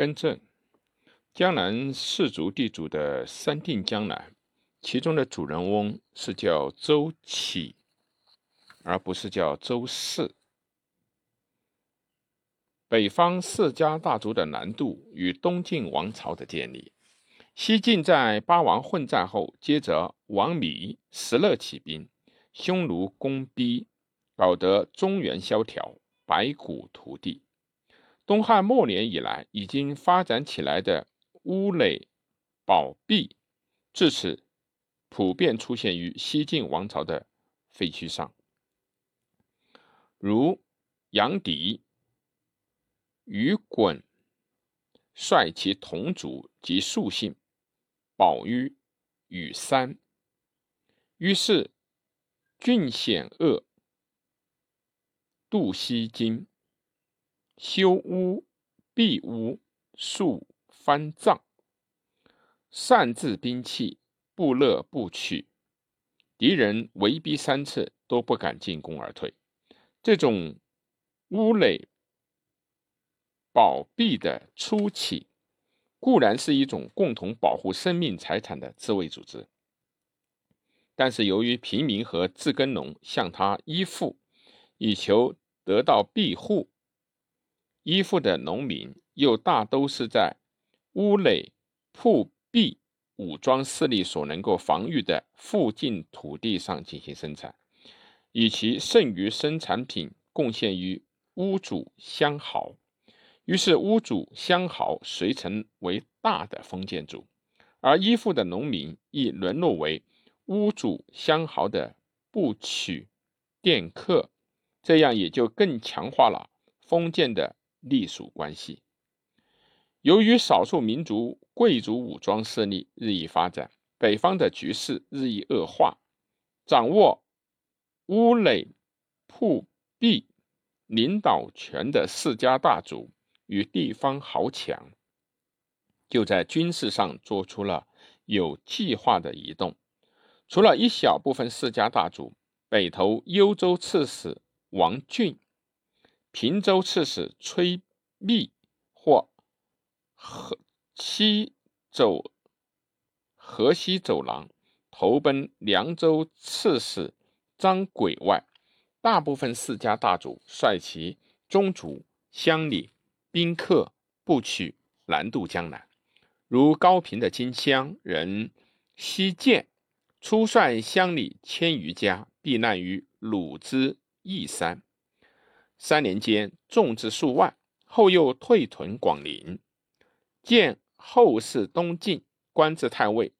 更正：江南士族地主的三定江南，其中的主人翁是叫周启，而不是叫周氏。北方四家大族的南渡与东晋王朝的建立。西晋在八王混战后，接着王弥、石勒起兵，匈奴攻逼，搞得中原萧条，白骨涂地。东汉末年以来，已经发展起来的屋垒堡壁，至此普遍出现于西晋王朝的废墟上，如杨迪、于衮率其同族及庶姓。宝于与三，于是郡险恶，渡西京，修屋壁屋，树翻藏，擅自兵器，不乐不取，敌人围逼三次都不敢进攻而退。这种屋垒保庇的初起。固然是一种共同保护生命财产的自卫组织，但是由于平民和自耕农向他依附，以求得到庇护，依附的农民又大都是在屋垒铺壁武装势力所能够防御的附近土地上进行生产，以其剩余生产品贡献于屋主相豪。于是，屋主相豪遂成为大的封建主，而依附的农民亦沦落为屋主相豪的部曲佃客，这样也就更强化了封建的隶属关系。由于少数民族贵族武装势力日益发展，北方的局势日益恶化，掌握乌垒铺壁领导权的世家大族。与地方豪强就在军事上做出了有计划的移动。除了一小部分世家大族，北投幽州刺史王俊、平州刺史崔密或河西走河西走廊投奔凉州刺史张轨外，大部分世家大族率其宗族乡里。宾客不取南渡江南，如高平的金乡人西涧，初率乡里千余家避难于鲁之义山，三年间众至数万，后又退屯广陵。建后世东晋官至太尉，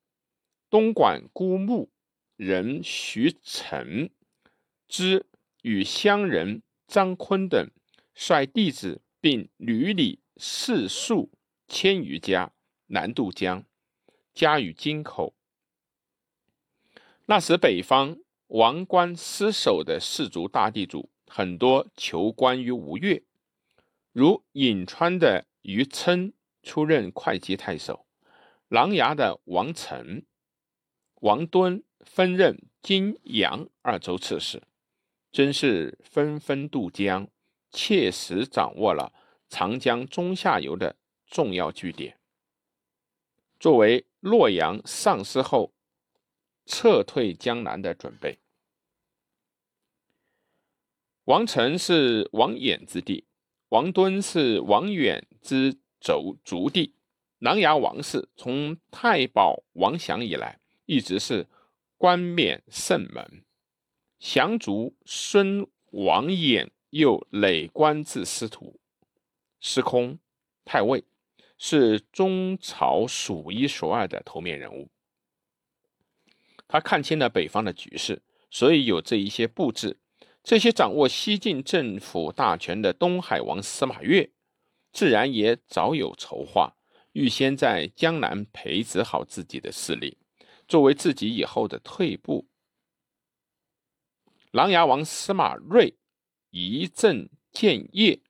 东莞孤牧人徐成之与乡人张坤等率弟子。并屡里四数千余家南渡江，家于京口。那时北方王官失守的士族大地主很多求官于吴越，如颍川的于琛出任会稽太守，琅琊的王成、王敦分任荆扬二州刺史，真是纷纷渡江。切实掌握了长江中下游的重要据点，作为洛阳丧失后撤退江南的准备。王成是王衍之弟，王敦是王远之族族弟。琅琊王氏从太保王祥以来，一直是冠冕圣门，降族孙王衍。又累官至司徒、司空、太尉，是中朝数一数二的头面人物。他看清了北方的局势，所以有这一些布置。这些掌握西晋政府大权的东海王司马越，自然也早有筹划，预先在江南培植好自己的势力，作为自己以后的退步。琅琊王司马睿。一阵建业，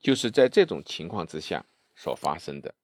就是在这种情况之下所发生的。